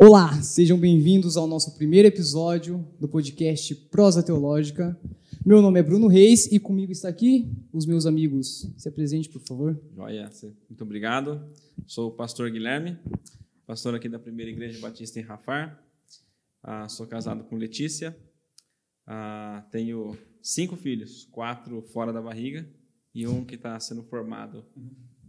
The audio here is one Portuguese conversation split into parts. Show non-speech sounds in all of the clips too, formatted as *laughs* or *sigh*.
Olá, sejam bem-vindos ao nosso primeiro episódio do podcast Prosa Teológica. Meu nome é Bruno Reis e comigo está aqui os meus amigos. Se apresente, por favor. Joia, muito obrigado. Sou o pastor Guilherme, pastor aqui da Primeira Igreja Batista em Rafar. Ah, sou casado com Letícia. Ah, tenho cinco filhos, quatro fora da barriga e um que está sendo formado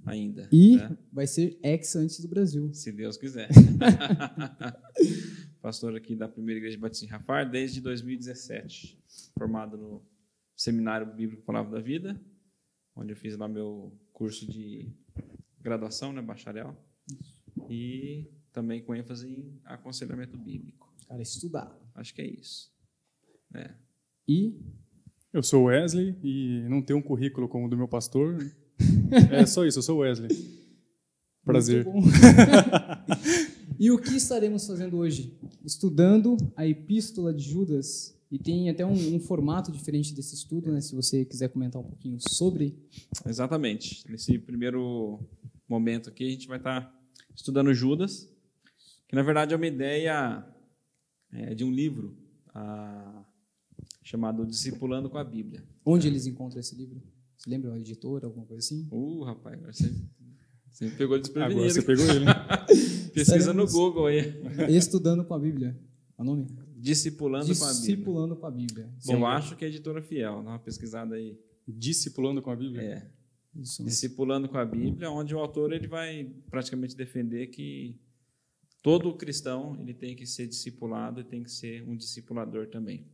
ainda. E né? vai ser ex antes do Brasil. Se Deus quiser. *laughs* Pastor aqui da Primeira Igreja Batista em Rafar desde 2017. Formado no Seminário Bíblico Palavra da Vida, onde eu fiz lá meu curso de graduação, né, bacharel. E também com ênfase em aconselhamento bíblico. Cara, estudar. Acho que é isso. É. E Eu sou Wesley e não tenho um currículo como o do meu pastor. *laughs* É só isso, eu sou Wesley. Prazer. Muito bom. *laughs* e o que estaremos fazendo hoje? Estudando a Epístola de Judas. E tem até um, um formato diferente desse estudo, né? Se você quiser comentar um pouquinho sobre. Exatamente. Nesse primeiro momento aqui, a gente vai estar estudando Judas, que na verdade é uma ideia é, de um livro ah, chamado Discipulando com a Bíblia. Onde eles encontram esse livro? Você lembra? Uma editora, alguma coisa assim? Uh, rapaz, agora você, você me pegou desprevenido. Agora você pegou ele. né? *laughs* Pesquisa no Google aí. Estudando com a Bíblia. É o nome? Discipulando com a Bíblia. Discipulando com a Bíblia. Eu acho que é editora fiel. Dá uma pesquisada aí. Discipulando com a Bíblia. É. Isso. Discipulando com a Bíblia, onde o autor ele vai praticamente defender que todo cristão ele tem que ser discipulado e tem que ser um discipulador também.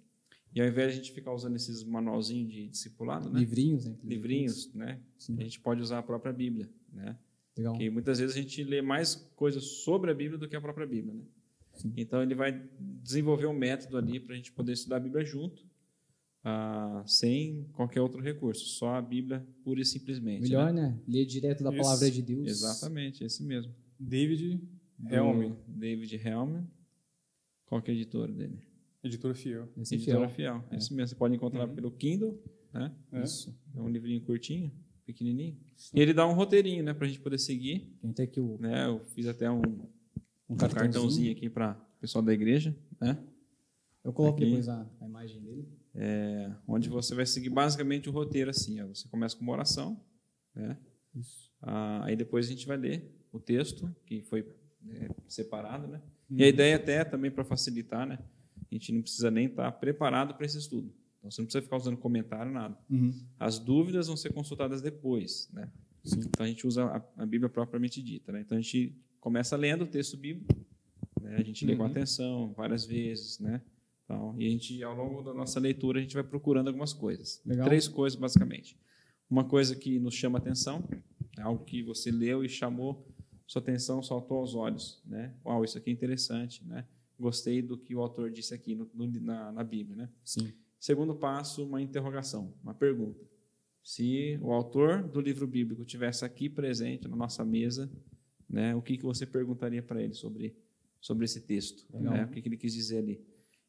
E ao invés de a gente ficar usando esses manualzinhos de discipulado, né? Livrinhos, né? livrinhos, né? Sim. A gente pode usar a própria Bíblia, né? Legal. Porque muitas vezes a gente lê mais coisas sobre a Bíblia do que a própria Bíblia, né? Sim. Então ele vai desenvolver um método ali para a gente poder estudar a Bíblia junto, ah, sem qualquer outro recurso, só a Bíblia pura e simplesmente. Melhor, né? né? Ler direto da Isso. palavra de Deus. Exatamente, esse mesmo. David Helm, David Helm. Qual que é a editora dele? Editora fiel. Esse editora fiel. Fiel. Esse mesmo. Você pode encontrar Uhum. pelo Kindle, né? É. Isso. É um livrinho curtinho, pequenininho. E ele dá um roteirinho, né, para a gente poder seguir. Tem até aqui o, Né? Eu fiz até um, um um cartãozinho. cartãozinho aqui para o pessoal da igreja, né? Eu coloco Aqui. depois a, a imagem dele. É, onde você vai seguir basicamente o roteiro assim. Ó. Você começa com uma oração, né? Isso. Ah, aí depois a gente vai ler o texto que foi é, separado, né? Uhum. E a ideia até também para facilitar, né? A gente não precisa nem estar preparado para esse estudo. Então você não precisa ficar usando comentário nada. Uhum. As dúvidas vão ser consultadas depois, né? Então a gente usa a, a Bíblia propriamente dita, né? Então a gente começa lendo o texto bíblico, né? A gente lê com Uhum. atenção várias vezes, né? Então, e a gente ao longo da nossa leitura a gente vai procurando algumas coisas. Legal. Três coisas basicamente. Uma coisa que nos chama atenção, é algo que você leu e chamou sua atenção, saltou aos olhos, né? Uau, isso aqui é interessante, né? Gostei do que o autor disse aqui no- no- na, na Bíblia, né? Sim. Segundo passo, uma interrogação, uma pergunta. Se o autor do livro bíblico tivesse aqui presente na nossa mesa, né, o que, que você perguntaria para ele sobre, sobre esse texto? Né? O que, que ele quis dizer ali?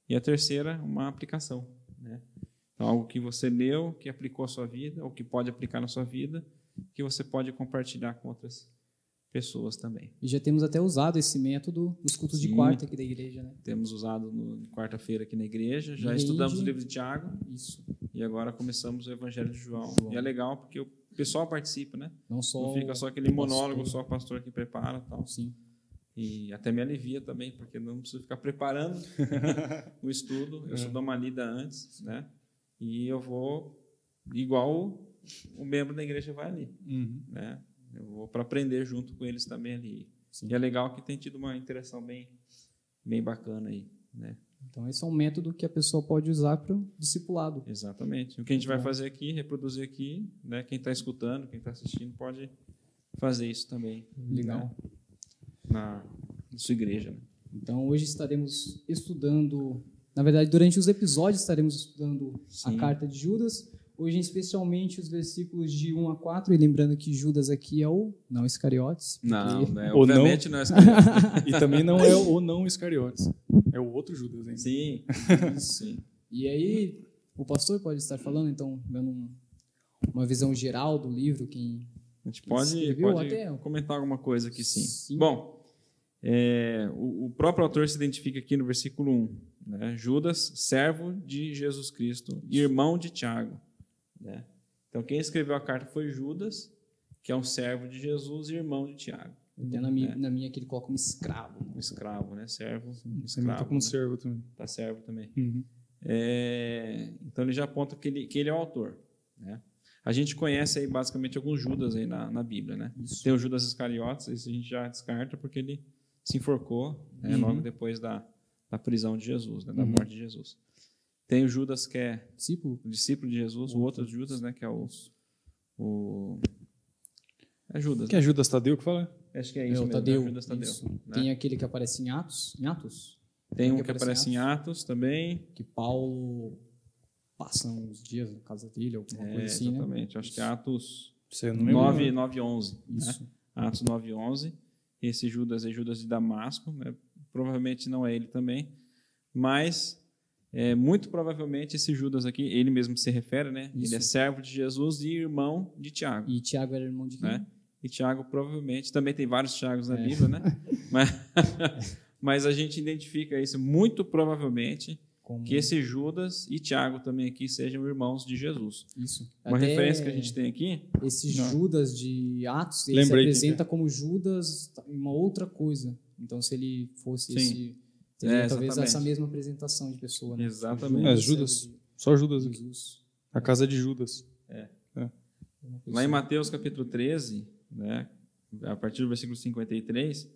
E a terceira, uma aplicação. Né? Então, algo que você leu, que aplicou à sua vida, ou que pode aplicar na sua vida, que você pode compartilhar com outras pessoas também. E já temos até usado esse método nos cultos de Sim. quarta aqui da igreja, né? Temos usado no quarta-feira aqui na igreja, já estudamos o livro de Tiago, Isso. E agora começamos o Evangelho de João. João. E é legal porque o pessoal participa, né? Não só. Não fica só aquele o pastor. monólogo, só o pastor que prepara tal. Sim. E até me alivia também, porque não preciso ficar preparando *laughs* o estudo. Eu só dou uma lida antes, né? E eu vou igual o membro da igreja vai ali, Uhum. né? Eu vou para aprender junto com eles também ali. Sim. E é legal que tem tido uma interação bem, bem bacana aí, né? Então, esse é um método que a pessoa pode usar para o discipulado. Exatamente. O que a gente vai bom. fazer aqui, reproduzir aqui, né? Quem está escutando, quem está assistindo, pode fazer isso também. Legal. né, Na, na sua igreja. né? Então, hoje estaremos estudando. Na verdade, durante os episódios estaremos estudando a Sim. carta de Judas. Hoje, especialmente, os versículos de 1 a 4. E lembrando que Judas aqui é o não Iscariotes. porque- Não, né? Ou não. obviamente não é *laughs* E também não é o não Iscariotes. É o outro Judas, hein? Sim, sim. E aí, o pastor pode estar falando, então, dando um- uma visão geral do livro, quem A gente pode, Escreveu pode até? comentar alguma coisa aqui sim. Sim. Bom, É, o, o próprio autor se identifica aqui no versículo 1. Né? Judas, servo de Jesus Cristo, irmão de Tiago. Né? Então, quem escreveu a carta foi Judas, que é um servo de Jesus e irmão de Tiago. Até na minha, na minha que ele coloca um escravo. Um escravo, né? Servo, um escravo. como né? servo também. Tá servo também. Uhum. É, então ele já aponta que ele, que ele é o autor. Né? A gente conhece aí basicamente alguns Judas aí na, na Bíblia, né? Isso. Tem o Judas Iscariotes, esse a gente já descarta porque ele se enforcou né, Uhum. logo depois da, da prisão de Jesus, né, da Uhum. morte de Jesus. Tem o Judas que é Discípulo? o discípulo de Jesus, o outro Judas, né, que é o, o é Judas. Que é Judas Tadeu que fala? Acho que é É, isso o mesmo, Tadeu. é Judas Tadeu. Isso. né? Tem aquele que aparece em Atos. Em Atos? Tem um que que aparece em Atos também. Que Paulo passa uns dias na casa dele, alguma É, coisa assim, né? exatamente. Acho que é Atos Você não lembra? 9, 9 11. Né? Isso. Atos 9, 11. Esse Judas é Judas de Damasco, né? provavelmente não é ele também, mas é, muito provavelmente esse Judas aqui, ele mesmo se refere, né? Isso. Ele é servo de Jesus e irmão de Tiago, E Tiago era irmão de quem? né? E Tiago provavelmente, também tem vários Tiagos na É. Bíblia, né? *laughs* mas, *laughs* mas a gente identifica isso muito provavelmente Como... que esse Judas e Tiago também aqui sejam irmãos de Jesus. Isso. Uma Até referência que a gente tem aqui Esse Não. Judas de Atos, ele Lembrei se apresenta como Judas em uma outra coisa. Então, se ele fosse Sim. esse... Teria É, talvez essa mesma apresentação de pessoa, né? Exatamente. É, Judas. Só Judas Jesus. A casa de Judas. Uma coisa Lá em. Mateus capítulo 13, né, a partir do versículo 53,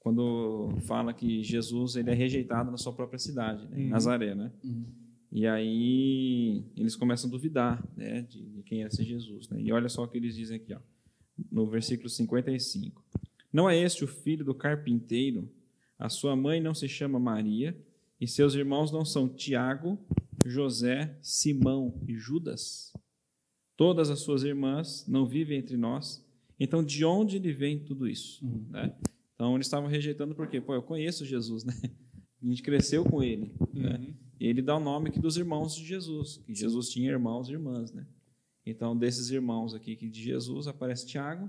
quando fala que Jesus ele é rejeitado na sua própria cidade, né, em Uhum. Nazaré, né? Uhum. E aí eles começam a duvidar, né, de, de quem é esse Jesus, né? E olha só o que eles dizem aqui, ó, no versículo 55. Não é este o filho do carpinteiro? A sua mãe não se chama Maria e seus irmãos não são Tiago, José, Simão e Judas? Todas as suas irmãs não vivem entre nós. Então, de onde lhe vem tudo isso? Uhum. Né? Então, eles estavam rejeitando porque, pô, eu conheço Jesus, né? A gente cresceu com ele. Né? E ele dá o nome aqui dos irmãos de Jesus, que Jesus tinha irmãos e irmãs, né? Então, desses irmãos aqui que de Jesus aparece Tiago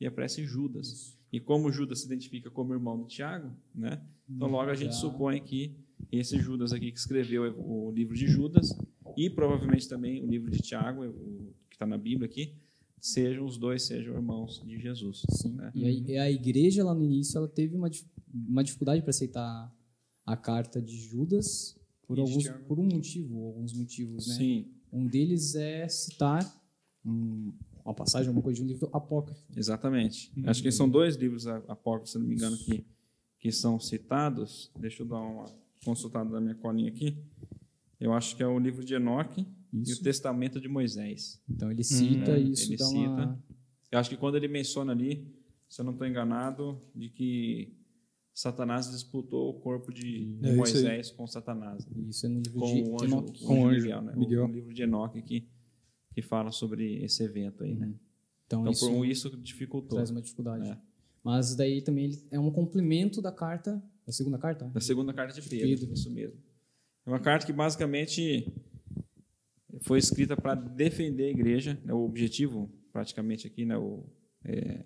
e aparece Judas. E como Judas se identifica como irmão de Tiago, né? Então, logo a gente supõe que esse Judas aqui que escreveu o livro de Judas e provavelmente também o livro de Tiago, o que está na Bíblia aqui, sejam os dois sejam irmãos de Jesus. Sim. né? E e a igreja lá no início ela teve uma, uma dificuldade para aceitar a carta de Judas por, E de alguns, Tiago. por um motivo, alguns motivos, né? Sim, Um deles é citar um- uma passagem, alguma coisa de um livro apócrifo. exatamente. Acho que são dois livros apócrifos, se não me engano, que, que são citados. Deixa eu dar uma consultada na minha colinha aqui. Eu acho que é o livro de Enoque e o Isso. Testamento de Moisés. Então ele cita É, e isso ele dá cita. uma... Eu acho que quando ele menciona ali, se eu não estou enganado, de que Satanás disputou o corpo de, de É isso aí. Moisés com Satanás. né? Isso é no livro Com de o anjo, Enoque. Com o anjo Miguel, né? Miguel. O, livro de Enoque que, que fala sobre esse evento aí, né? Então, Então, isso por isso dificultou. traz uma dificuldade. É. Mas daí também é um complemento da carta, da segunda carta? Da segunda carta de Pedro, Pedro. isso mesmo. É uma carta que basicamente foi escrita para defender a igreja, né, o objetivo praticamente aqui, né, o, é,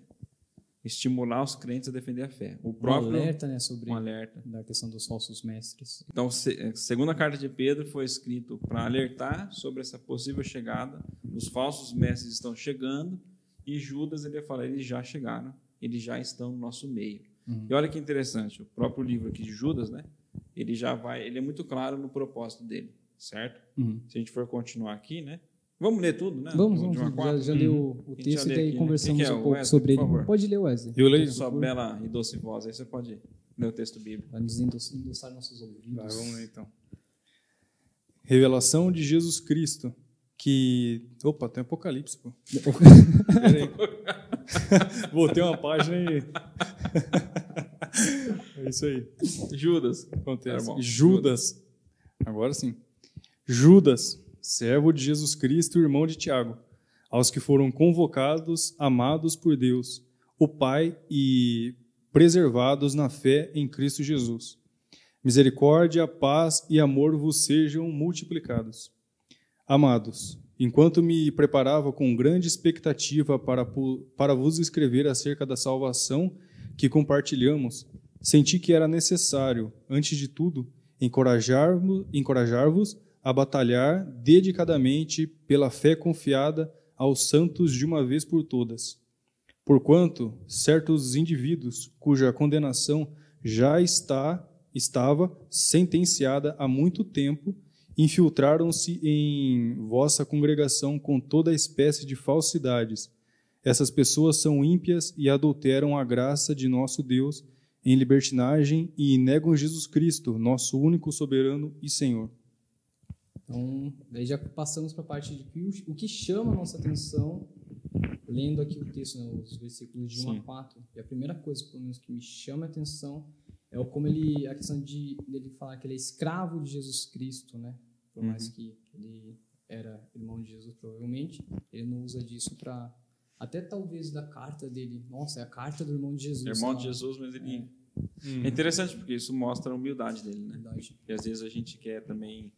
estimular os crentes a defender a fé. O Um próprio alerta, né, sobre um alerta. da questão dos falsos mestres. Então, se- a segunda carta de Pedro foi escrito para alertar sobre essa possível chegada. Os falsos mestres estão chegando e Judas ele fala, eles já chegaram, eles já estão no nosso meio. Uhum. E olha que interessante, o próprio livro aqui de Judas, né? Ele já vai, ele é muito claro no propósito dele, certo? Uhum. Se a gente for continuar aqui, né? Vamos ler tudo, né? Vamos, vamos. Já, quatro? já leu o A gente texto e daí aqui, né? conversamos que é? um O pouco Wesley, sobre ele. Pode ler, Wesley. Eu leio? Sua bela e doce voz, aí você pode ler o texto bíblico. Vai nos endos- endossar nossos ouvidos. Vai, vamos ler então. Revelação de Jesus Cristo. Que. Opa, tem Apocalipse, pô. Pera aí. *laughs* Voltei uma página e. *laughs* é isso aí. Judas. Acontece. Tá bom. Judas. Agora sim. Judas, servo de Jesus Cristo, irmão de Tiago, aos que foram convocados, amados por Deus, o Pai, e preservados na fé em Cristo Jesus. Misericórdia, paz e amor vos sejam multiplicados. Amados, enquanto me preparava com grande expectativa para, para vos escrever acerca da salvação que compartilhamos, senti que era necessário, antes de tudo, encorajar-vos encorajar a batalhar dedicadamente pela fé confiada aos santos de uma vez por todas. Porquanto certos indivíduos cuja condenação já está estava sentenciada há muito tempo infiltraram-se em vossa congregação com toda espécie de falsidades. Essas pessoas são ímpias e adulteram a graça de nosso Deus em libertinagem e negam Jesus Cristo, nosso único soberano e Senhor. Então, daí já passamos para a parte de que o que chama a nossa atenção, lendo aqui o texto, né, os versículos de 1 Sim. a 4. E a primeira coisa, pelo menos, que me chama a atenção é o como ele, a questão de ele falar que ele é escravo de Jesus Cristo, né? Por uhum. mais que ele era irmão de Jesus, provavelmente, ele não usa disso para até talvez da carta dele. Nossa, é a carta do irmão de Jesus. Irmão de Jesus, mas ele é. Hum. é interessante porque isso mostra a humildade dele, né? Humildade. E às vezes a gente quer também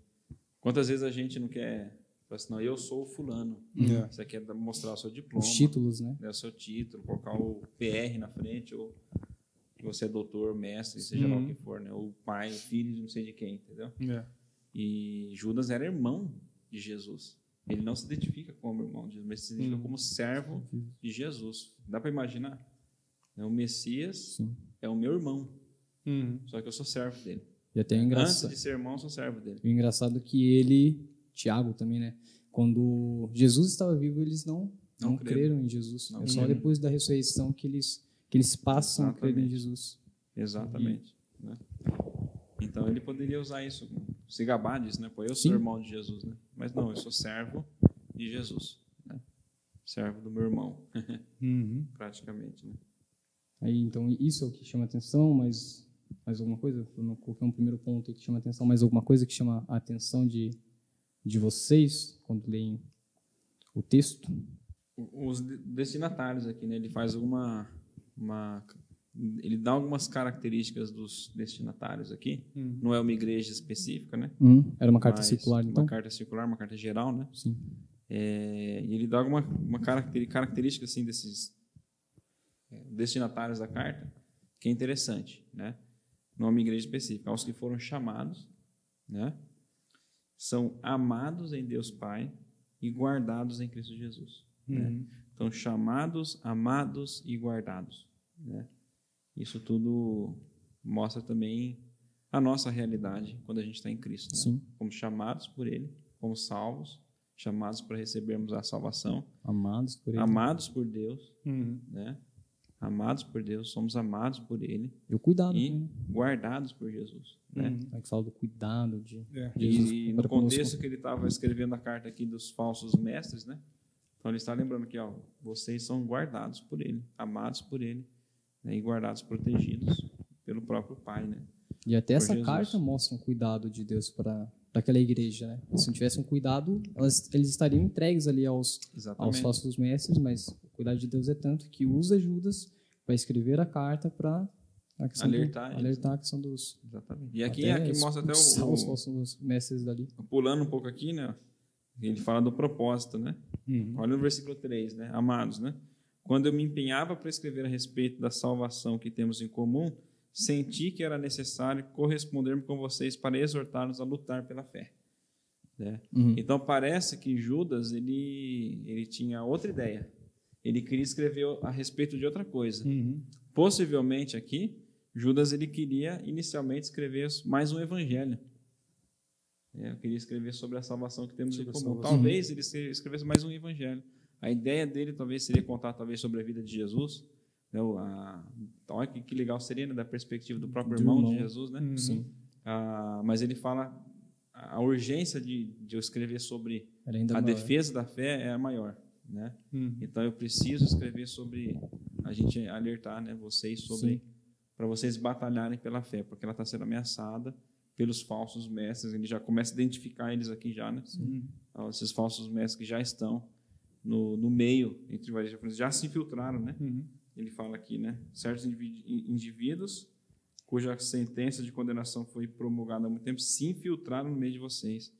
Quantas vezes a gente não quer assim, não, eu sou o fulano. Yeah. É. Você quer mostrar o seu diploma. Os títulos, né? né? O seu título, colocar o PR na frente, ou que você é doutor, mestre, seja uhum. lá o uhum. que for, né? Ou pai, filho não sei de quem, entendeu? Yeah. É. E Judas era irmão de Jesus. Ele não se identifica como irmão de Jesus, mas se identifica uhum. como servo de Jesus. Dá para imaginar? É o Messias Sim. é o meu irmão. Uhum. Só que eu sou servo dele. E até é engraçado. Antes de ser irmão, sou servo dele. O engraçado é que ele, Tiago também, né? Quando Jesus estava vivo, eles não, não, não creram. em Jesus. Não é só depois da ressurreição que eles, que eles passam Exatamente. a crer em Jesus. Exatamente. E... Né? Então ele poderia usar isso, se gabar disso, né? Pô, eu sou Sim. irmão de Jesus, né? Mas não, eu sou servo de Jesus, né? Servo do meu irmão, *laughs* uhum. praticamente, né? Aí, então, isso é o que chama atenção, mas mais alguma coisa? Eu não coloquei um primeiro ponto que chama atenção, mais alguma coisa que chama a atenção de, de vocês quando leem o texto? Os destinatários aqui, né? Ele faz alguma uma ele dá algumas características dos destinatários aqui. Hum. Não é uma igreja específica, né? Hum. Era uma carta circular, então? Uma carta circular, uma carta geral, né? Sim. É, e ele dá alguma uma característica assim desses é, destinatários da carta que é interessante, né? Não uma igreja específica, aos que foram chamados, né? São amados em Deus Pai e guardados em Cristo Jesus. Né? Uhum. Né? Então, chamados, amados e guardados. Né? Isso tudo mostra também a nossa realidade quando a gente está em Cristo. Né? Como chamados por Ele, como salvos, chamados para recebermos a salvação. Amados por Ele. Amados por Deus. Uhum. Né? Amados por Deus, somos amados por Ele. E o cuidado. E né? guardados por Jesus. Né? Hum, é que fala do cuidado de, é. Jesus. E no contexto que ele estava escrevendo a carta aqui dos falsos mestres, né? Então ele está lembrando que, ó, vocês são guardados por Ele, amados por Ele, né? e guardados, protegidos pelo próprio Pai, né? E até por essa Jesus. carta mostra um cuidado de Deus para aquela igreja, né? Se não tivesse um cuidado, elas, eles estariam entregues ali aos, aos falsos mestres, mas cuidado de Deus é tanto que usa Judas para escrever a carta para alertar, do, alertar a questão dos. Exatamente. E aqui, aqui mostra até o, os falsos mestres dali. Pulando um pouco aqui, né? Ele fala do propósito, né? Uhum. Olha no versículo 3, né? Amados, né? Quando eu me empenhava para escrever a respeito da salvação que temos em comum, senti que era necessário corresponder com vocês para exortar-nos a lutar pela fé. Né? Uhum. Então parece que Judas ele ele tinha outra ideia. Ele queria escrever a respeito de outra coisa. Uhum. Possivelmente aqui Judas ele queria inicialmente escrever mais um evangelho. É, eu queria escrever sobre a salvação que temos sobre em comum. Talvez ele escrevesse mais um evangelho. A ideia dele talvez seria contar talvez sobre a vida de Jesus né, a, olha que, que legal seria, né, da perspectiva do próprio irmão, irmão, de Jesus, né? Uhum. Sim. Ah, mas ele fala a urgência de, de eu escrever sobre a maior. defesa da fé é a maior, né? Uhum. Então eu preciso escrever sobre a gente alertar, né, vocês sobre para vocês batalharem pela fé, porque ela está sendo ameaçada pelos falsos mestres. Ele já começa a identificar eles aqui já, né? Então, esses falsos mestres que já estão no, no meio entre vários já se infiltraram, né? Uhum ele fala aqui, né? Certos indivíduos cuja sentença de condenação foi promulgada há muito tempo se infiltraram no meio de vocês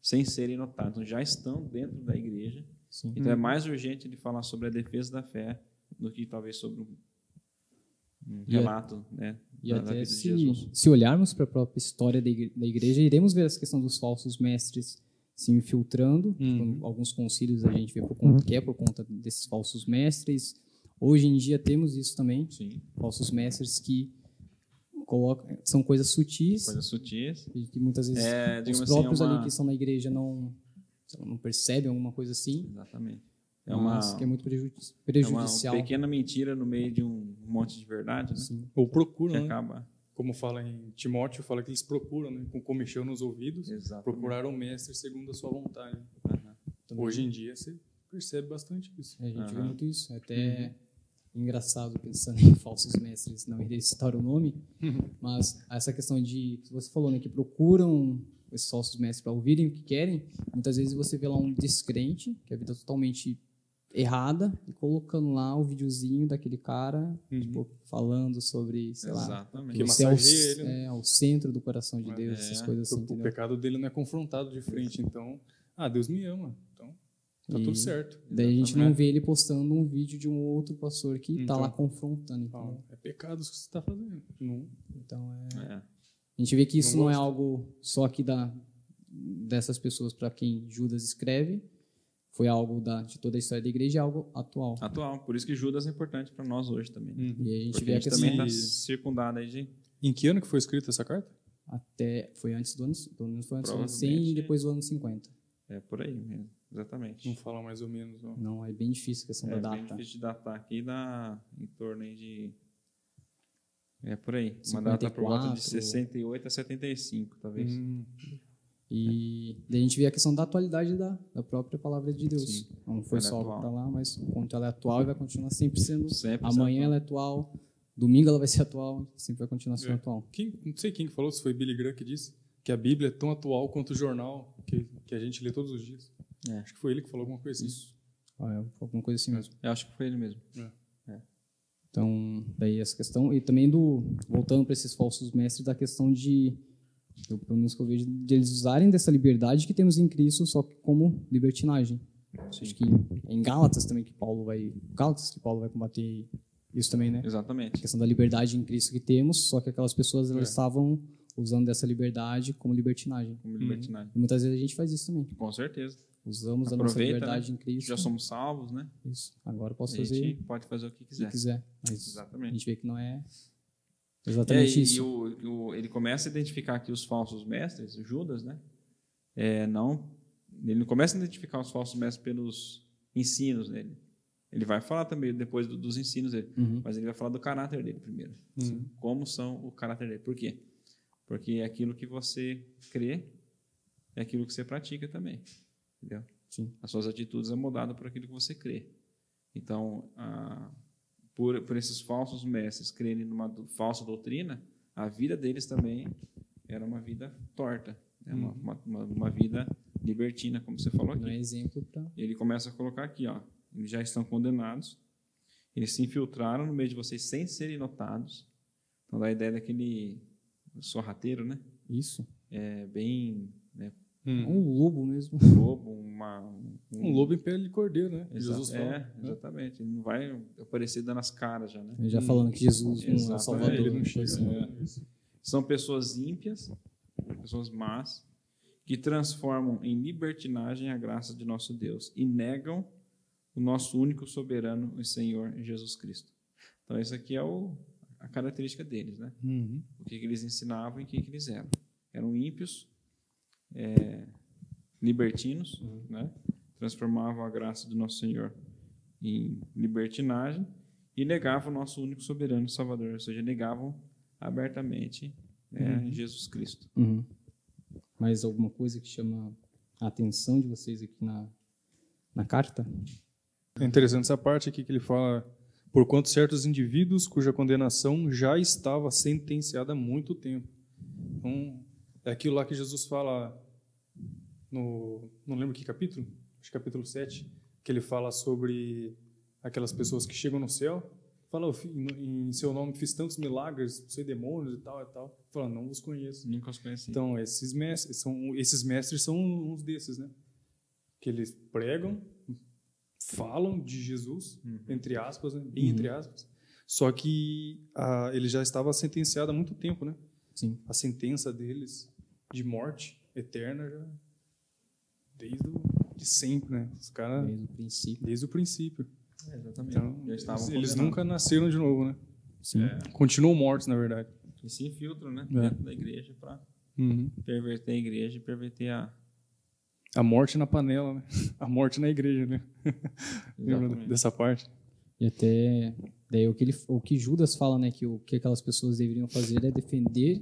sem serem notados. Então, já estão dentro da igreja. Sim. Então é mais urgente ele falar sobre a defesa da fé do que talvez sobre um relato, né? E da, da até de se, se olharmos para a própria história da igre- da igreja, iremos ver essa questão dos falsos mestres se infiltrando. Uhum. Com alguns concílios a gente vê por conta, que é por conta desses falsos mestres. Hoje em dia temos isso também, Sim, falsos mestres que colocam, são coisas sutis coisas sutis. e que muitas vezes É, os assim, próprios é uma- ali que estão na igreja não, não percebem alguma coisa assim, Exatamente. É uma, mas que é muito prejudici- é uma prejudicial. pequena mentira no meio de um monte de verdade, né? Sim. Ou procuram, né? acaba. Como fala em Timóteo, fala que eles procuram, né? Com comichão nos ouvidos, Exatamente. procurar o mestre segundo a sua vontade. Também. Hoje em dia você percebe bastante isso. A gente vê Aham. muito isso. É até Uhum. engraçado pensando em falsos mestres, não irei citar o nome, Uhum. mas essa questão de que você falou, né, que procuram esses falsos mestres para ouvirem o que querem, muitas vezes você vê lá um descrente, que é a vida totalmente errada, e colocando lá o videozinho daquele cara, tipo, falando sobre, sei lá, Exatamente. Que você é o, ele, né? é o centro do coração de Deus, é, essas coisas assim, o entendeu? pecado dele não é confrontado de frente, então, ah, Deus me ama, então tá E tudo certo. Daí a gente não Exatamente. vê ele postando um vídeo de um outro pastor que tá Então. lá confrontando. Ah, entendeu? é pecado isso que você está fazendo. Não, Então é. É. A gente vê que isso Não não, é algo só aqui da, dessas pessoas para quem Judas escreve, foi algo da, de toda a história da igreja, é algo atual. Atual. Por isso que Judas é importante para nós hoje também. Uhum. E a gente Porque vê a a gente questão também está circundado aí de. Em que ano que foi escrita essa carta? até foi antes do ano, do ano, foi antes do ano 100 Provavelmente. e depois do ano 50. É por aí mesmo. Exatamente. Não fala mais ou menos. Ó. Não, é bem difícil a questão É da bem data. difícil de datar aqui, dá em torno aí de. É por aí. Uma data por volta de 54. 68 a 75, talvez. Hum, E daí a gente vê a questão da atualidade da, da própria palavra de Deus. Sim. Não foi é só para lá, mas quanto ela é atual e vai continuar sempre sendo. Sempre Amanhã ela é atual, domingo ela vai ser atual, sempre vai continuar sendo É. atual. quem, não sei quem que falou, se foi Billy Graham que disse, que a Bíblia é tão atual quanto o jornal que, que a gente lê todos os dias. É. Acho que foi ele que falou alguma coisa assim. Ah, é alguma coisa assim mesmo. Eu acho que foi ele mesmo. Então, daí essa questão. E também do. Voltando para esses falsos mestres, da questão de. Eu, pelo menos que eu vejo, de eles usarem dessa liberdade que temos em Cristo, só que como libertinagem. Acho que é em Gálatas também que Paulo vai. Gálatas que Paulo vai combater isso também, né? A Exatamente. questão da liberdade em Cristo que temos, só que aquelas pessoas elas É. estavam usando dessa liberdade como libertinagem. Como libertinagem. E muitas vezes a gente faz isso também. Com certeza. Usamos a nossa Aproveita, liberdade né? em Cristo. Já somos salvos, né? Isso. Agora posso A fazer gente pode fazer o que o que quiser. quiser. Mas a Exatamente. gente vê que não é É, exatamente e, isso. e o, o- ele começa a identificar aqui os falsos mestres, Judas, né? É, não, ele não começa a identificar os falsos mestres pelos ensinos dele. Ele vai falar também depois do- dos ensinos dele, Uhum. mas ele vai falar do caráter dele primeiro. Hum. Como são o caráter dele. Por quê? Porque é aquilo que você crê, é aquilo que você pratica também. Entendeu? Sim. As suas atitudes é moldada por aquilo que você crê. Então, por, por esses falsos mestres crerem numa do- falsa doutrina, a vida deles também era uma vida torta, né? uma, uma, uma- uma vida libertina, como você falou Não aqui. é exemplo para. Ele começa a colocar aqui, ó, eles já estão condenados, eles se infiltraram no meio de vocês sem serem notados. Então dá a ideia daquele sorrateiro, né? Isso. É bem né, Hum. Um lobo mesmo. lobo, uma, Um lobo em pele de cordeiro, né? Exa- Jesus fala. é, exatamente. Ele não vai aparecer dando as caras já, né? Já falando que Jesus não é o Exatamente. Salvador. ele não chega. É, isso. São pessoas ímpias, pessoas más, que transformam em libertinagem a graça de nosso Deus e negam o nosso único soberano e Senhor Jesus Cristo. Então, isso aqui é o, a característica deles, né? Uhum. O que, que eles ensinavam e o que, que eles eram. Eram ímpios, é, libertinos, né? transformavam a graça do nosso Senhor em libertinagem e negavam o nosso único soberano e Salvador, ou seja, negavam abertamente né, Jesus Cristo. Uhum. Mais alguma coisa que chama a atenção de vocês aqui na, na carta? É interessante essa parte aqui que ele fala, porquanto certos indivíduos cuja condenação já estava sentenciada há muito tempo. Então, é aquilo lá que Jesus fala no, não lembro que capítulo, acho que capítulo 7, que ele fala sobre aquelas pessoas que chegam no céu, fala, "Eu fi- em seu nome fiz tantos milagres, sei demônios e tal e tal. Fala, não os conheço. Nunca os conheci. Então, esses mestres são, esses mestres são uns desses, né? Que eles pregam, falam de Jesus, entre aspas, né? bem entre aspas, Só que a, ele já estava sentenciado há muito tempo, né? Sim. A sentença deles de morte eterna já desde o, de sempre, né? Os caras Desde o princípio. desde o princípio. É, exatamente. Então, eles, eles nunca nasceram de novo, né? Sim. É, Continuam mortos, na verdade. e se infiltram, né? É. Dentro da igreja para Uhum. perverter a igreja e perverter a. A morte na panela, né? *laughs* A morte na igreja, né? *laughs* Lembra dessa parte? E até daí o que, ele, o que Judas fala, né, que o que aquelas pessoas deveriam fazer é defender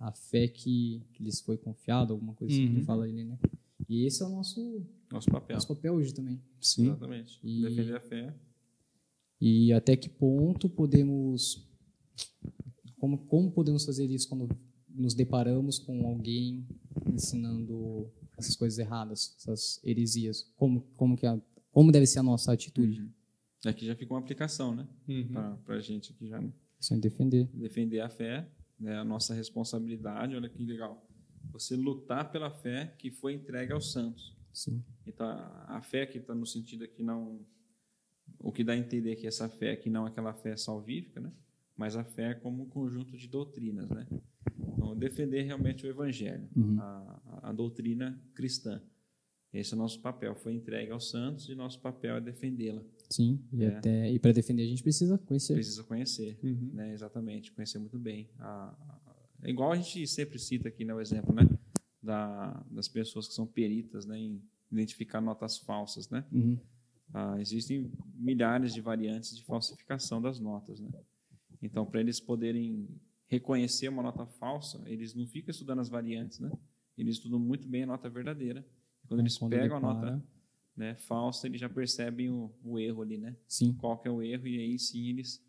a fé que, que lhes foi confiada, alguma coisa assim que ele Uhum. fala ali, né? E esse é o nosso, Nosso papel. nosso papel hoje também. Sim. Exatamente. E- Defender a fé. E até que ponto podemos como, como podemos fazer isso quando nos deparamos com alguém ensinando essas coisas erradas, essas heresias? Como como que a, como deve ser a nossa atitude? Aqui já fica uma aplicação, né? Uhum. Para a gente aqui já. né? Só em defender. Defender a fé, né? a nossa responsabilidade. Olha que legal. Você lutar pela fé que foi entregue aos santos. Sim. Então, a fé que está no sentido aqui não. O que dá a entender que essa fé aqui não é aquela fé salvífica, né? Mas a fé como um conjunto de doutrinas, né? Então, defender realmente o evangelho, Uhum. a, a- doutrina cristã. Esse é o nosso papel. Foi entregue aos santos e nosso papel é defendê-la. Sim, e É. até e para defender a gente precisa conhecer. Precisa conhecer, Uhum. né? Exatamente, conhecer muito bem. A- é igual a gente sempre cita aqui, né, o exemplo, né, da, das pessoas que são peritas, né, em identificar notas falsas, né? Uhum. Ah, existem milhares de variantes de falsificação das notas, né? Então, para eles poderem reconhecer uma nota falsa, eles não ficam estudando as variantes, né? Eles estudam muito bem a nota verdadeira. Quando eles Quando pegam a depara- nota né, falsa, eles já percebem o, o erro ali, né? Sim, qual que é o erro e aí sim eles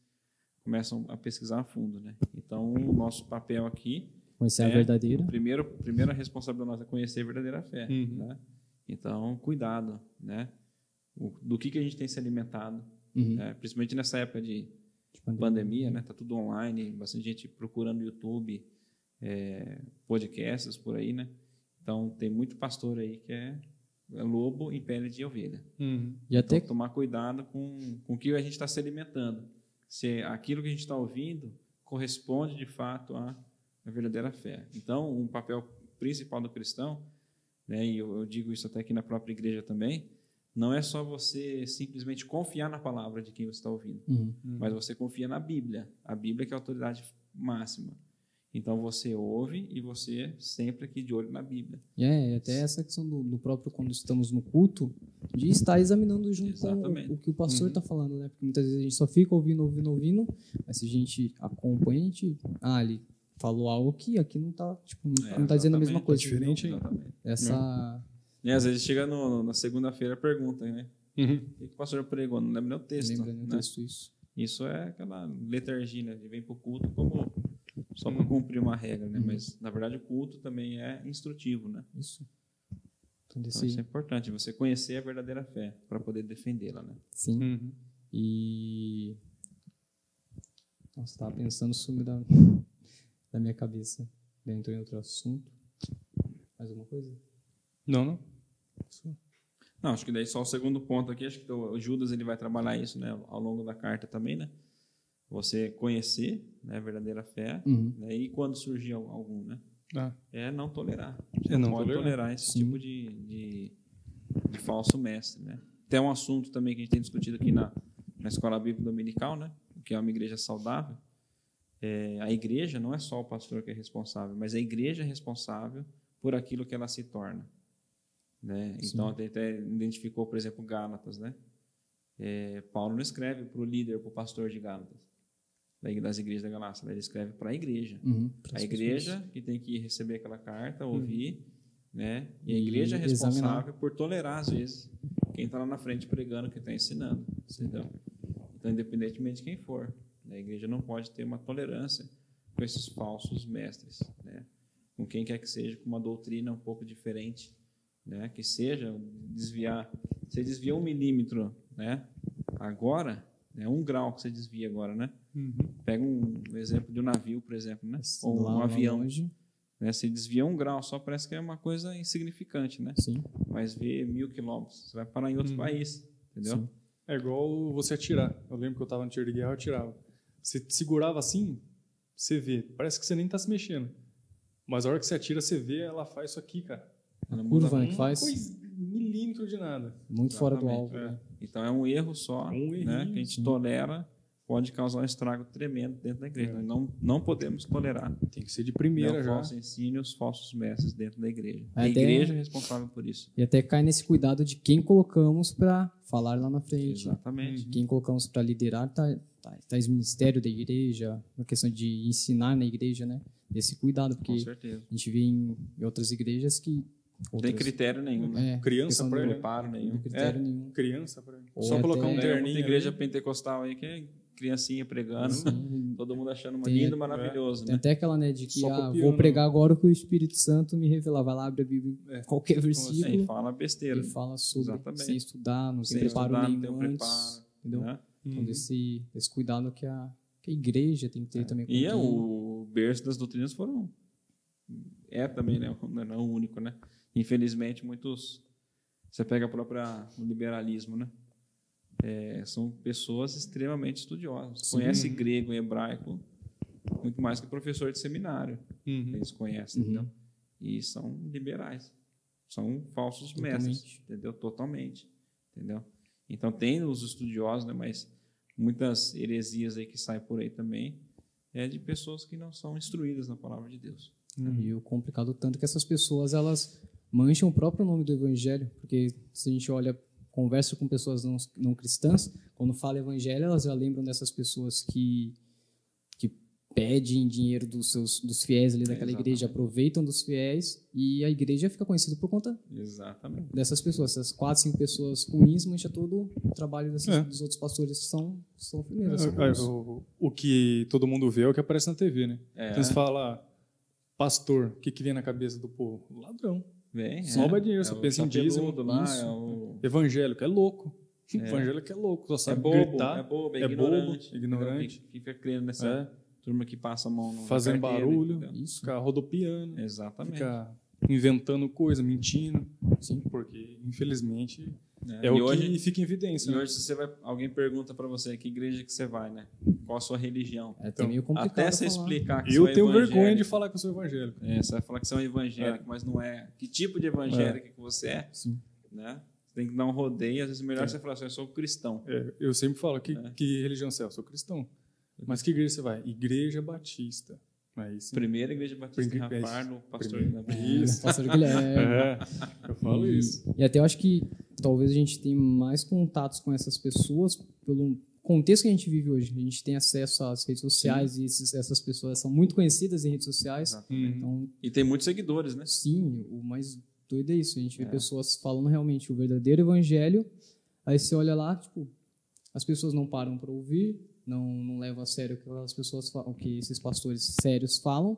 começam a pesquisar a fundo, né? Então o nosso papel aqui, conhecer a É. verdadeira. primeiro, primeira responsabilidade nossa é conhecer a verdadeira fé, Uhum. né? Então cuidado, né? O- do que que a gente tem se alimentado, Uhum. né? principalmente nessa época de De pandemia. pandemia, né? Tá tudo online, bastante gente procurando YouTube, é, podcasts por aí, né? Então tem muito pastor aí que é, é lobo em pele de ovelha. Uhum. E até Então, tomar cuidado com, com o que a gente está se alimentando. Se aquilo que a gente está ouvindo corresponde de fato à, à verdadeira fé. Então, um papel principal do cristão, né, e eu, eu digo isso até aqui na própria igreja também, não é só você simplesmente confiar na palavra de quem você está ouvindo, Uhum. mas você confia na Bíblia. A Bíblia que é a autoridade máxima. Então, você ouve e você sempre aqui de olho na Bíblia. É, até essa questão do, do próprio quando estamos no culto, de estar examinando junto Exatamente. com o, o que o pastor Uhum. está falando, né? Porque muitas vezes a gente só fica ouvindo, ouvindo, ouvindo, mas se a gente acompanha, a gente. Ah, ele falou algo que aqui não está tipo, não, É, não tá dizendo a mesma coisa. tá diferente. Essa. E às vezes chega no- na segunda-feira pergunta, né? Uhum. O que o pastor pregou? Não lembro nem o texto. Lembra, né? né? Texto isso. Isso é aquela letargia, né? De vem para o culto como só para Uhum. cumprir uma regra, né? Uhum. Mas, na verdade, o culto também é instrutivo, né? Isso. Então, Então, desse, isso é importante, você conhecer a verdadeira fé para poder defendê-la, né? sim. Uhum. E. Nossa, tava pensando, sumiu da, da minha cabeça. Daí entrou em outro assunto. Mais alguma coisa? Não, não. Não, acho que daí só o segundo ponto aqui, acho que o Judas ele vai trabalhar isso, né? Ao longo da carta também, né? Você conhecer né, a verdadeira fé, Uhum. né? E quando surgir al- algum, né? Ah, É não tolerar. É não pode tolerar. tolerar esse Sim. tipo de, de, de falso mestre, né? Tem um assunto também que a gente tem discutido aqui na, na Escola Bíblica Dominical, né? Que é uma igreja saudável. É, a igreja não é só o pastor que é responsável, mas a igreja é responsável por aquilo que ela se torna. Né? Então, até, até identificou, por exemplo, Gálatas, né? É, Paulo não escreve para o líder, para o pastor de Gálatas, das igrejas da Galácia, ele escreve para a igreja. Uhum. A igreja que tem que receber aquela carta, ouvir, né? E a E igreja é examinar. responsável por tolerar, às vezes, quem está lá na frente pregando, que está ensinando. Entendeu? Então, independentemente de quem for, né, a igreja não pode ter uma tolerância com esses falsos mestres, né? Com quem quer que seja, com uma doutrina um pouco diferente, né? Que seja desviar. Você desvia um milímetro, né? Agora, é um grau que você desvia agora, né? Uhum. Pega um exemplo de um navio, por exemplo, né? Ou Lá- um avião. longe, Né? Se desvia um grau só, parece que é uma coisa insignificante, né? sim. Mas vê mil quilômetros, você vai parar em outro Uhum. país, entendeu? Sim. É igual você atirar. Eu lembro que eu estava no tiro de guerra, eu atirava. Você segurava assim, você vê. Parece que você nem tá se mexendo. Mas a hora que você atira, você vê, ela faz isso aqui, cara. A curva né, que faz coisa, milímetro de nada. muito fora do Exatamente, alvo. é. né? Então é um erro só, Um né, que a gente sim. tolera, pode causar um estrago tremendo dentro da igreja. É. Nós não, não podemos tolerar Tem que ser de primeira o já. falso ensino e os falsos mestres dentro da igreja. A Até- igreja é responsável por isso. E até cai nesse cuidado de quem colocamos para falar lá na frente. Exatamente. Quem colocamos para liderar tá, tá, tais ministério da igreja, na questão de ensinar na igreja, né? Esse cuidado, Com porque certeza. a gente vê em, outras igrejas que. Não tem outras- critério nenhum. né? É, Criança do- ele, Preparo Não nenhum. tem critério É. nenhum. Criança. Ou só colocar um É, terninho. muita igreja ali. pentecostal aí que é criancinha pregando, Assim, *laughs* todo mundo achando Tem- lindo, maravilhoso, Tem né? até aquela, né, de que Só ah, vou pregar agora o que o Espírito Santo me revelar. Vai lá, abre a Bíblia, É. qualquer É, versículo, e fala besteira. e fala sobre Exatamente. sem estudar, não Sem tem preparo estudar, não nenhum tem antes. preparo, entendeu? né? Então, Uhum. desse, desse cuidado que a, que a igreja tem que ter também. com E é o berço das doutrinas foram. É também, né? Não é o único, né? Infelizmente, muitos. Você pega a própria o liberalismo, né? É, são pessoas extremamente estudiosas. Sim. Conhecem grego e hebraico muito mais que professor de seminário. Uhum. Eles conhecem, Uhum. entendeu? E são liberais. São falsos mestres, Totalmente. entendeu? Totalmente, entendeu? Então tem os estudiosos, né? Mas muitas heresias aí que saem por aí também é de pessoas que não são instruídas na palavra de Deus. E o complicado tanto que essas pessoas elas mancham o próprio nome do evangelho, porque se a gente olha, conversa com pessoas não, não cristãs, quando fala evangelho, elas já lembram dessas pessoas que que pedem dinheiro dos seus dos fiéis ali daquela Exatamente. igreja, aproveitam dos fiéis e a igreja fica conhecida por conta Exatamente. dessas pessoas, essas quatro, cinco pessoas ruins mancha todo o trabalho desses, É. dos outros pastores que são são firmeza, É, bons. o, o que todo mundo vê é o que aparece na TV, né? É. Então você fala, ah, pastor, o que, que vem na cabeça do povo? Ladrão. Vem, Só rouba dinheiro, é só o pensa em dízimo. lá, Isso. é o Evangélico é louco. Evangélico é louco, só é sabe bobo, gritar, é bobo, é, é bobo, ignorante, ignorante. entendeu? Que Fica crendo nessa é, turma que passa a mão no fazendo carteira, barulho, entendeu? Isso. ficar rodopiando, Exatamente. ficar inventando coisa, mentindo. Sim. Porque, infelizmente, É, é e o hoje, que fica em evidência. E né? hoje, se você vai, alguém pergunta para você que igreja que você vai, né? Qual a sua religião? É até Então, meio complicado Até você explicar que Eu você é tenho vergonha de falar que eu sou evangélico. É, você vai falar que você é um evangélico, mas não é. Que tipo de evangélico que você é, Sim. né? Você tem que dar um rodeio. Às vezes é melhor você falar assim, eu sou cristão. É, eu sempre falo, que, É. que religião você é? Eu sou cristão. Mas que igreja você vai? Igreja Batista. Aí sim. Primeira igreja batista em Primeiro- Rafar, no pastor primeiro- Guilherme. Isso. Pastor Guilherme. É, eu falo e, isso. E até eu acho que talvez a gente tenha mais contatos com essas pessoas pelo contexto que a gente vive hoje. A gente tem acesso às redes sociais e esses- essas pessoas são muito conhecidas em redes sociais. Exatamente. Então, E tem muitos seguidores, né? sim, o mais doido é isso. A gente vê É. pessoas falando realmente o verdadeiro evangelho. Aí você olha lá, tipo, as pessoas não param para ouvir, não, não levam a sério o que as pessoas falam, o que esses pastores sérios falam,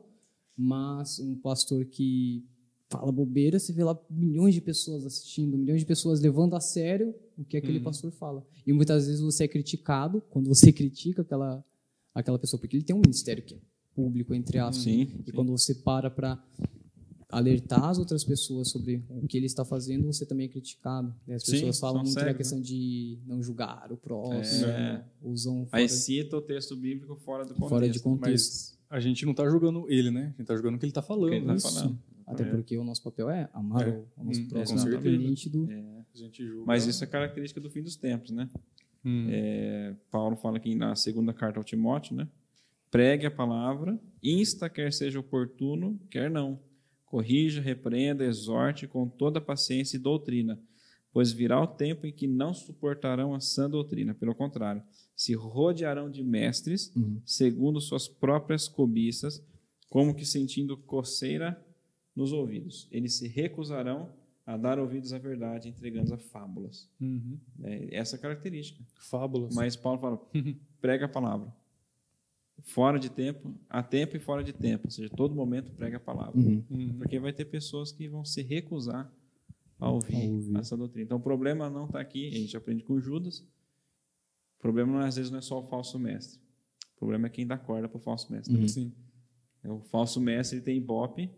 mas um pastor que fala bobeira, você vê lá milhões de pessoas assistindo, milhões de pessoas levando a sério o que aquele Uhum. pastor fala. E muitas vezes você é criticado quando você critica aquela aquela pessoa, porque ele tem um ministério que é público entre aspas. Sim. E quando você para para alertar as outras pessoas sobre o que ele está fazendo, você também é criticado. né? As Sim, pessoas falam são muito da cegos, questão de não julgar o próximo, É. usam fora, Aí cita o texto bíblico fora do contexto. fora de contexto. Mas a gente não está julgando ele, né? A gente está julgando o que ele está falando. Ele tá né? Isso. falando. Até É. porque o nosso papel é amar É. o, nosso Hum, próximo, independente do... É. A gente julga. Mas isso é característica do fim dos tempos, né? Hum. É, Paulo fala aqui na segunda carta ao Timóteo, né? Pregue a palavra, insta quer seja oportuno, quer não. Corrija, repreenda, exorte com toda paciência e doutrina, pois virá o tempo em que não suportarão a sã doutrina. Pelo contrário, se rodearão de mestres, Uhum. segundo suas próprias cobiças, como que sentindo coceira nos ouvidos. Eles se recusarão a dar ouvidos à verdade, entregando a fábulas. Uhum. É essa a característica. Fábulas. Mas Paulo fala, *laughs* prega a palavra. Fora de tempo, a tempo e fora de tempo. Ou seja, todo momento prega a palavra. Uhum. Uhum. Porque vai ter pessoas que vão se recusar a ouvir, A ouvir. essa doutrina. Então o problema não está aqui, a gente aprende com Judas. O problema não, é, às vezes não é só o falso mestre. O problema é quem dá corda para o falso mestre. Uhum. Sim. É, O falso mestre tem ibope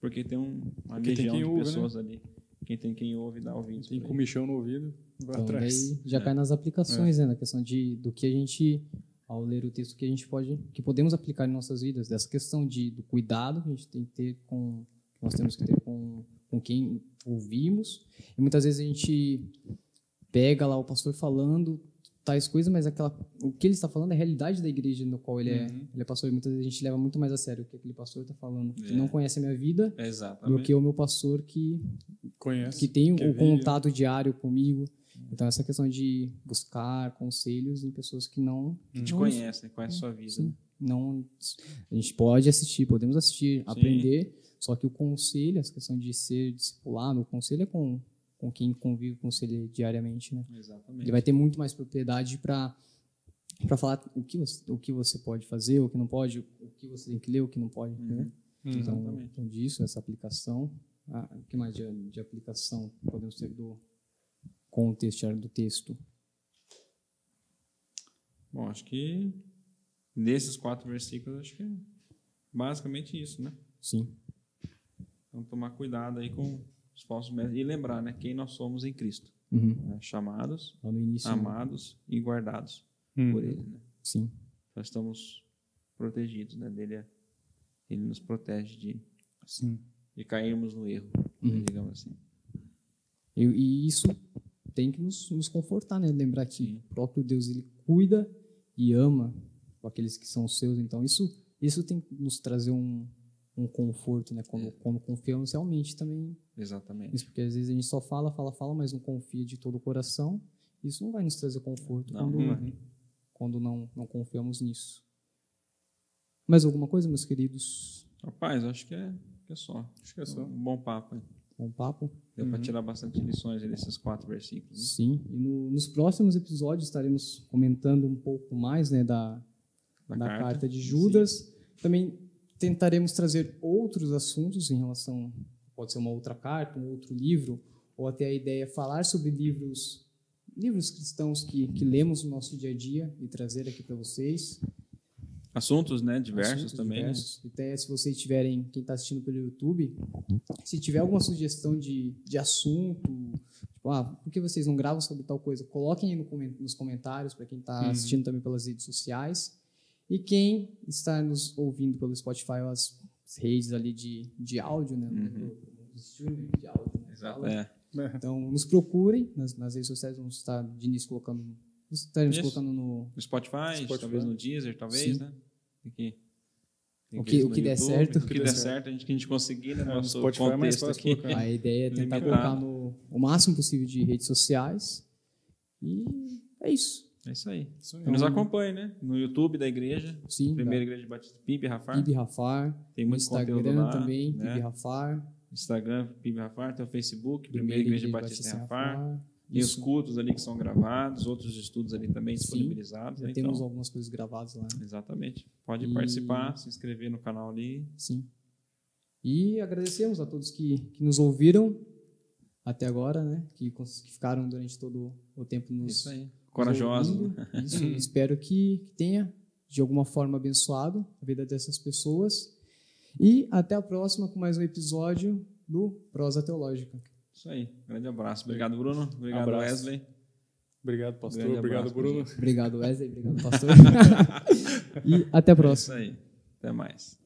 porque tem um- uma Porque tem legião quem de ouve, né? pessoas ali. Quem tem quem ouve dá ouvidos. Tem comichão no ouvido, vai Então, atrás. já É. cai nas aplicações, né? Na questão de, do que a gente, ao ler o texto que a gente pode, que podemos aplicar em nossas vidas, dessa questão de do cuidado que a gente tem que ter com, que nós temos que ter com, com quem ouvimos. E muitas vezes a gente pega lá o pastor falando tais coisas, mas aquela, o que ele está falando é a realidade da igreja no qual ele, é, Uhum. ele é pastor. E muitas vezes a gente leva muito mais a sério o que aquele pastor está falando, que É. não conhece a minha vida, do Exatamente. que o meu pastor que Conhece. que tem o contato diário comigo. Então, essa questão de buscar conselhos em pessoas que não. Que te não- conhece, né? conhece a sua vida. Sim. né? não A gente pode assistir, podemos assistir, aprender, só que o conselho, essa questão de ser discipulado, o conselho é com, com quem convive com ele diariamente, né? Exatamente. Ele vai ter muito mais propriedade para para falar o que, você, o que você pode fazer, o que não pode, o que você tem que ler, o que não pode. né? Uhum. Então, Exatamente. então, disso, essa aplicação. Ah, o que mais de, de aplicação podemos ter do contexto do texto? Bom, acho que nesses quatro versículos, acho que é basicamente isso, né? Sim. Então, tomar cuidado aí com os falsos mestres e lembrar, né? Quem nós somos em Cristo. Uhum. né? Chamados, início. né? amados e guardados Uhum. por Ele, né? Sim. Nós estamos protegidos, né? Dele, é- ele nos protege de, Sim. de cairmos no erro, né? Uhum. digamos assim. E, e isso tem que nos, nos confortar, né? Lembrar que Sim. o próprio Deus ele cuida e ama aqueles que são seus. Então isso isso tem que nos trazer um, um conforto, né? Quando, quando confiamos realmente também Exatamente. isso, porque às vezes a gente só fala, fala, fala, mas não confia de todo o coração. Isso não vai nos trazer conforto Não, quando, não vai. quando não, não confiamos nisso. Mais alguma coisa, meus queridos? Rapaz, acho que é, que é só. Acho que é só. Um bom papo. hein? Bom papo? Deu para Uhum. tirar bastante lições desses quatro versículos. né? Sim. E no- nos próximos episódios estaremos comentando um pouco mais né, da, Da da carta. carta, de Judas. Também tentaremos trazer outros assuntos em relação, pode ser uma outra carta, um outro livro, ou até a ideia falar sobre livros, livros cristãos que, que lemos no nosso dia a dia e trazer aqui para vocês. Assuntos, né? Diversos Assuntos também. né? diversos. Até se vocês tiverem, quem está assistindo pelo YouTube, se tiver alguma sugestão de, de assunto, tipo, ah, por que vocês não gravam sobre tal coisa? Coloquem aí no nos comentários para quem está Uhum. assistindo também pelas redes sociais. E quem está nos ouvindo pelo Spotify ou as redes ali de, de áudio, né? Do streaming de áudio. né? Exato. É. É. *laughs* Então, nos procurem nas, nas redes sociais, vamos estar de início colocando, estaremos Isso. colocando no, No Spotify, Spotify. talvez no Deezer, talvez, Sim. né? Tem que, tem O que- o no que der YouTube, certo. O que der certo, a gente, que a gente conseguir, né? É, no Nosso Spotify é contexto aqui. colocar. A ideia é tentar Limitado. colocar no, o máximo possível de redes sociais. E é isso. É isso aí. Isso aí. E nos acompanhe, né? No YouTube da igreja, Sim, Primeira Igreja Batista PIB Rafar. PIB Rafar. Tem No muito conteúdo Instagram lá. também, né? PIB Rafar. Instagram, PIB Rafar, tem o Facebook, Primeira Igreja Batista em Rafar. Tem os Isso. cultos ali que são gravados, outros estudos ali também Sim, disponibilizados. Já né? temos Então, algumas coisas gravadas lá. Exatamente. Pode E- participar, se inscrever no canal ali. Sim. E agradecemos a todos que, que nos ouviram até agora, né? Que, que ficaram durante todo o tempo nos, Isso aí. nos Corajoso. ouvindo. *laughs* Isso. Espero que, que tenha, de alguma forma, abençoado a vida dessas pessoas. E até a próxima com mais um episódio do Prosa Teológica. Isso aí. Grande abraço. Obrigado, Bruno. Obrigado, Abraço. Wesley. Obrigado, pastor. Grande Obrigado, abraço, Bruno. Obrigado, Wesley. Obrigado, pastor. *laughs* e até a É próxima. isso aí. Até mais.